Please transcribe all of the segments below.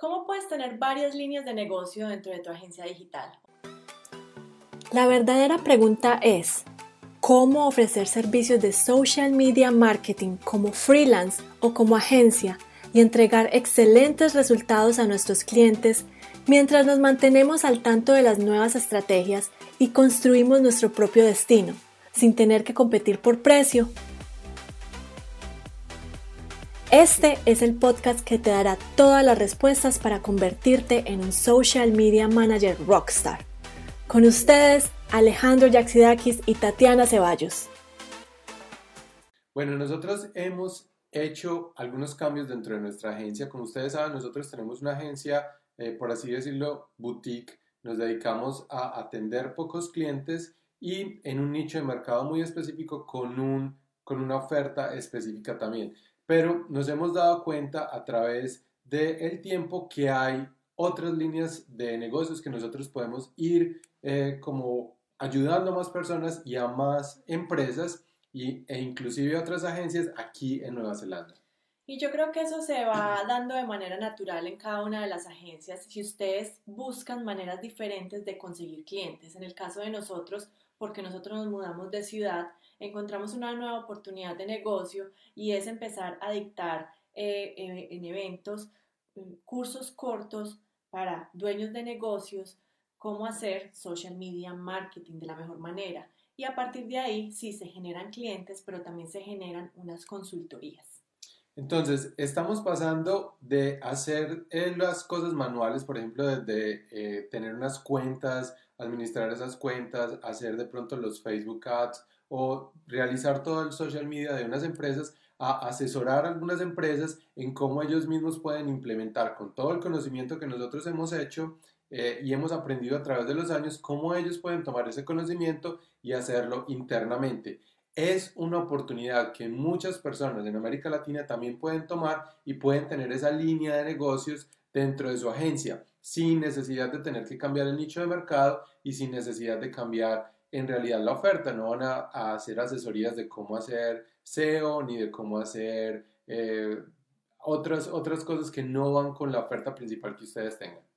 ¿Cómo puedes tener varias líneas de negocio dentro de tu agencia digital? La verdadera pregunta es, ¿cómo ofrecer servicios de social media marketing como freelance o como agencia y entregar excelentes resultados a nuestros clientes mientras nos mantenemos al tanto de las nuevas estrategias y construimos nuestro propio destino, sin tener que competir por precio? Este es el podcast que te dará todas las respuestas para convertirte en un social media manager rockstar. Con ustedes, Alejandro Yaxidakis y Tatiana Ceballos. Bueno, nosotros hemos hecho algunos cambios dentro de nuestra agencia. Como ustedes saben, nosotros tenemos una agencia, eh, por así decirlo, boutique. Nos dedicamos a atender pocos clientes y en un nicho de mercado muy específico con, un, con una oferta específica también. Pero nos hemos dado cuenta a través del tiempo que hay otras líneas de negocios que nosotros podemos ir eh, como ayudando a más personas y a más empresas y, e inclusive a otras agencias aquí en Nueva Zelanda. Y yo creo que eso se va dando de manera natural en cada una de las agencias si ustedes buscan maneras diferentes de conseguir clientes. En el caso de nosotros, porque nosotros nos mudamos de ciudad, encontramos una nueva oportunidad de negocio y es empezar a dictar eh, en eventos mm, cursos cortos para dueños de negocios cómo hacer social media marketing de la mejor manera. Y a partir de ahí sí se generan clientes, pero también se generan unas consultorías. Entonces, estamos pasando de hacer eh, las cosas manuales, por ejemplo, desde eh, tener unas cuentas, administrar esas cuentas, hacer de pronto los Facebook Ads o realizar todo el social media de unas empresas, a asesorar a algunas empresas en cómo ellos mismos pueden implementar con todo el conocimiento que nosotros hemos hecho eh, y hemos aprendido a través de los años cómo ellos pueden tomar ese conocimiento y hacerlo internamente. Es una oportunidad que muchas personas en América Latina también pueden tomar y pueden tener esa línea de negocios dentro de su agencia sin necesidad de tener que cambiar el nicho de mercado y sin necesidad de cambiar en realidad la oferta. No van a, hacer asesorías de cómo hacer SEO ni de cómo hacer eh, otras, otras cosas que no van con la oferta principal que ustedes tengan.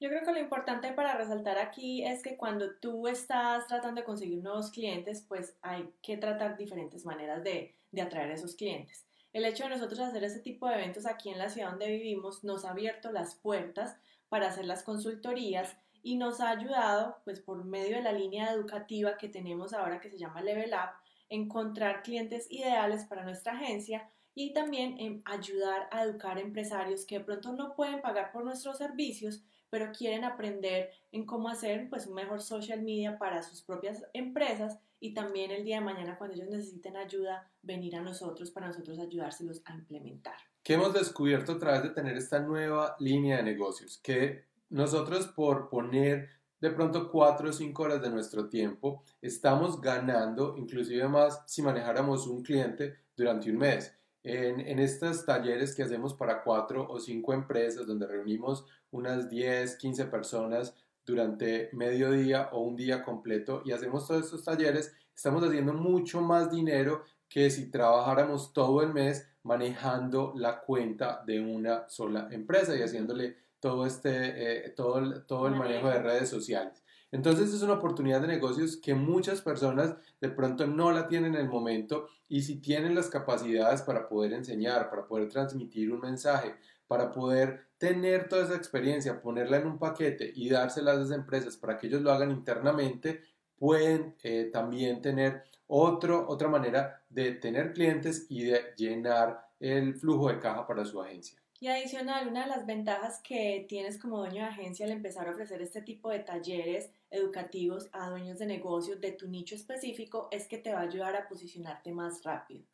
Yo creo que lo importante para resaltar aquí es que cuando tú estás tratando de conseguir nuevos clientes, pues hay que tratar diferentes maneras de, de atraer a esos clientes. El hecho de nosotros hacer este tipo de eventos aquí en la ciudad donde vivimos nos ha abierto las puertas para hacer las consultorías y nos ha ayudado, pues por medio de la línea educativa que tenemos ahora que se llama Level Up, encontrar clientes ideales para nuestra agencia y también en ayudar a educar empresarios que de pronto no pueden pagar por nuestros servicios, pero quieren aprender en cómo hacer pues un mejor social media para sus propias empresas y también el día de mañana cuando ellos necesiten ayuda venir a nosotros para nosotros ayudárselos a implementar. ¿Qué hemos descubierto a través de tener esta nueva línea de negocios? Que nosotros por poner de pronto cuatro o cinco horas de nuestro tiempo, estamos ganando inclusive más si manejáramos un cliente durante un mes. En, en estos talleres que hacemos para cuatro o cinco empresas, donde reunimos unas 10, 15 personas durante medio día o un día completo y hacemos todos estos talleres, estamos haciendo mucho más dinero que si trabajáramos todo el mes manejando la cuenta de una sola empresa y haciéndole todo, este, eh, todo, el, todo el manejo de redes sociales. Entonces es una oportunidad de negocios que muchas personas de pronto no la tienen en el momento y si tienen las capacidades para poder enseñar, para poder transmitir un mensaje, para poder tener toda esa experiencia, ponerla en un paquete y dársela a esas empresas para que ellos lo hagan internamente, pueden eh, también tener otro, otra manera de tener clientes y de llenar el flujo de caja para su agencia. Y adicional, una de las ventajas que tienes como dueño de agencia al empezar a ofrecer este tipo de talleres educativos a dueños de negocios de tu nicho específico es que te va a ayudar a posicionarte más rápido.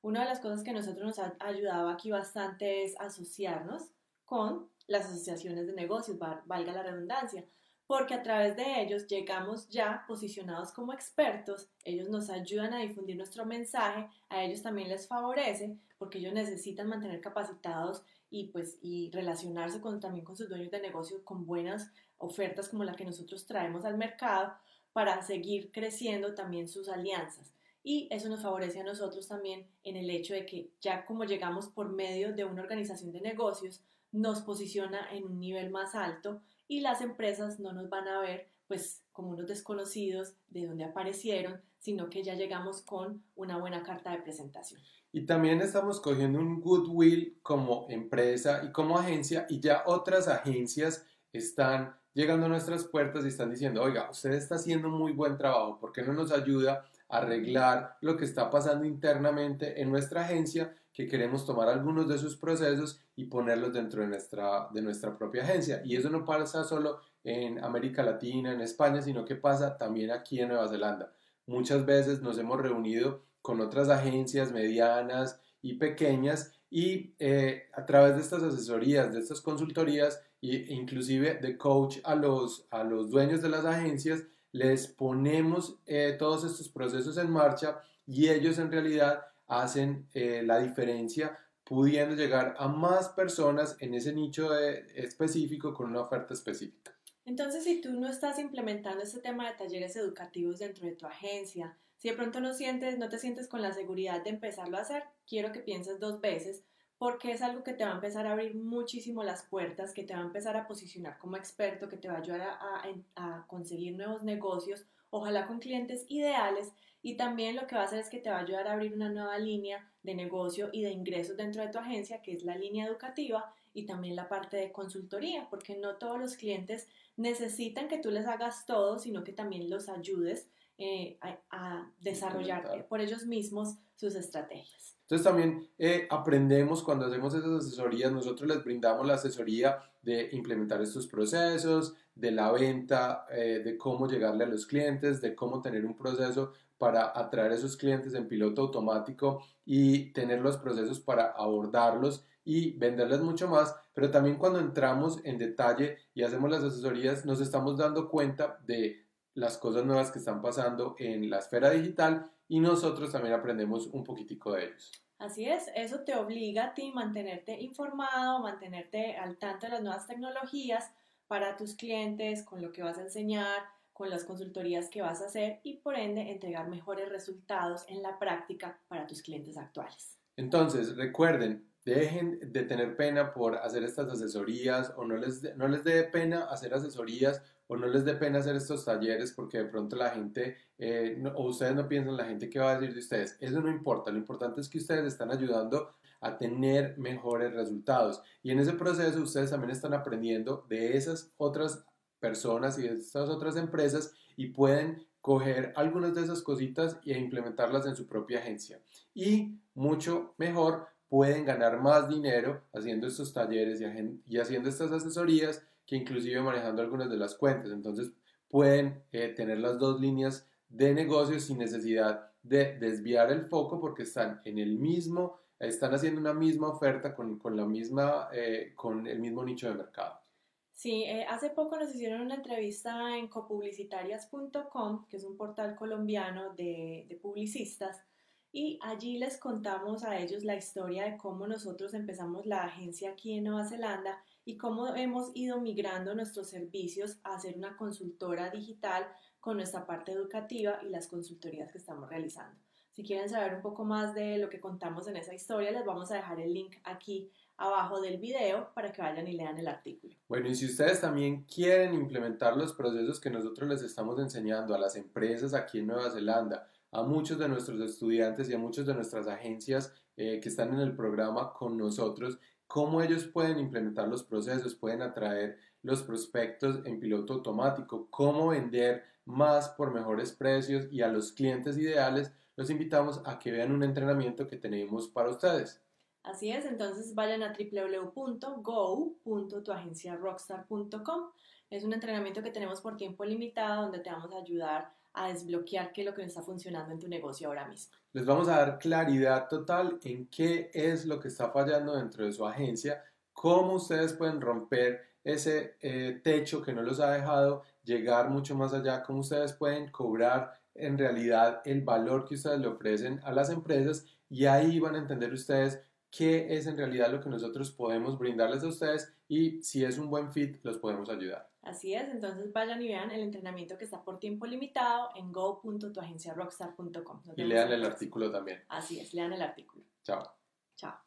Una de las cosas que nosotros nos ha ayudado aquí bastante es asociarnos con las asociaciones de negocios, valga la redundancia, porque a través de ellos llegamos ya posicionados como expertos, ellos nos ayudan a difundir nuestro mensaje, a ellos también les favorece porque ellos necesitan mantener capacitados y pues y relacionarse también con sus dueños de negocio con buenas ofertas como la que nosotros traemos al mercado para seguir creciendo también sus alianzas. y eso nos favorece a nosotros también en el hecho de que ya como llegamos por medio de una organización de negocios, nos posiciona en un nivel más alto y las empresas no nos van a ver pues como unos desconocidos de donde aparecieron, sino que ya llegamos con una buena carta de presentación. Y también estamos cogiendo un goodwill como empresa y como agencia y ya otras agencias están llegando a nuestras puertas y están diciendo, oiga, usted está haciendo muy buen trabajo, ¿por qué no nos ayuda a arreglar lo que está pasando internamente en nuestra agencia? Que queremos tomar algunos de sus procesos y ponerlos dentro de nuestra, de nuestra propia agencia. Y eso no pasa solo en América Latina, en España, sino que pasa también aquí en Nueva Zelanda. Muchas veces nos hemos reunido con otras agencias medianas y pequeñas y eh, a través de estas asesorías, de estas consultorías e inclusive de coach a los, a los dueños de las agencias, les ponemos eh, todos estos procesos en marcha y ellos en realidad hacen eh, la diferencia pudiendo llegar a más personas en ese nicho específico con una oferta específica. Entonces, si tú no estás implementando este tema de talleres educativos dentro de tu agencia, si de pronto no sientes, no te sientes con la seguridad de empezarlo a hacer, quiero que pienses dos veces porque es algo que te va a empezar a abrir muchísimo las puertas, que te va a empezar a posicionar como experto, que te va a ayudar a, conseguir nuevos negocios, ojalá con clientes ideales y también lo que va a hacer es que te va a ayudar a abrir una nueva línea de negocio y de ingresos dentro de tu agencia, que es la línea educativa y también la parte de consultoría, porque no todos los clientes necesitan que tú les hagas todo, sino que también los ayudes eh, a, desarrollar eh, por ellos mismos sus estrategias. Entonces también eh, aprendemos cuando hacemos esas asesorías, nosotros les brindamos la asesoría de implementar estos procesos, de la venta, de cómo llegarle a los clientes, de cómo tener un proceso para atraer a esos clientes en piloto automático y tener los procesos para abordarlos y venderles mucho más, pero también cuando entramos en detalle y hacemos las asesorías nos estamos dando cuenta de las cosas nuevas que están pasando en la esfera digital y nosotros también aprendemos un poquitico de ellos. Así es, eso te obliga a ti mantenerte informado, mantenerte al tanto de las nuevas tecnologías para tus clientes, con lo que vas a enseñar, con las consultorías que vas a hacer y por ende entregar mejores resultados en la práctica para tus clientes actuales. Entonces, recuerden, dejen de tener pena por hacer estas asesorías o no les, no les dé pena hacer asesorías o no les dé pena hacer estos talleres porque de pronto la gente, eh, o ustedes no piensan la gente que va a decir de ustedes. Eso no importa, lo importante es que ustedes están ayudando a tener mejores resultados. Y en ese proceso ustedes también están aprendiendo de esas otras personas y de estas otras empresas y pueden coger algunas de esas cositas e implementarlas en su propia agencia. Y mucho mejor, pueden ganar más dinero haciendo estos talleres y haciendo estas asesorías que inclusive manejando algunas de las cuentas. Entonces pueden eh, tener las dos líneas de negocio sin necesidad de desviar el foco porque están en el mismo, están haciendo una misma oferta con, con la misma, eh, con el mismo nicho de mercado. Sí, eh, hace poco nos hicieron una entrevista en copublicitarias.com, que es un portal colombiano de, de publicistas, y allí les contamos a ellos la historia de cómo nosotros empezamos la agencia aquí en Nueva Zelanda y cómo hemos ido migrando nuestros servicios a ser una consultora digital con nuestra parte educativa y las consultorías que estamos realizando. Si quieren saber un poco más de lo que contamos en esa historia, les vamos a dejar el link aquí abajo del video para que vayan y lean el artículo. Bueno, y si ustedes también quieren implementar los procesos que nosotros les estamos enseñando a las empresas aquí en Nueva Zelanda, a muchos de nuestros estudiantes y a muchas de nuestras agencias eh, que están en el programa con nosotros, cómo ellos pueden implementar los procesos, pueden atraer los prospectos en piloto automático, cómo vender más por mejores precios y a los clientes ideales, los invitamos a que vean un entrenamiento que tenemos para ustedes. Así es, entonces vayan a www.go.tuagenciarockstar.com. Es un entrenamiento que tenemos por tiempo limitado donde te vamos a ayudar a desbloquear qué es lo que no está funcionando en tu negocio ahora mismo. Les vamos a dar claridad total en qué es lo que está fallando dentro de su agencia, cómo ustedes pueden romper ese eh, techo que no los ha dejado llegar mucho más allá, cómo ustedes pueden cobrar en realidad el valor que ustedes le ofrecen a las empresas y ahí van a entender ustedes qué es en realidad lo que nosotros podemos brindarles a ustedes y si es un buen fit, los podemos ayudar. Así es, entonces vayan y vean el entrenamiento que está por tiempo limitado en go.tuagenciarockstar.com. Y lean el artículo también. Así es, lean el artículo. Chao. Chao.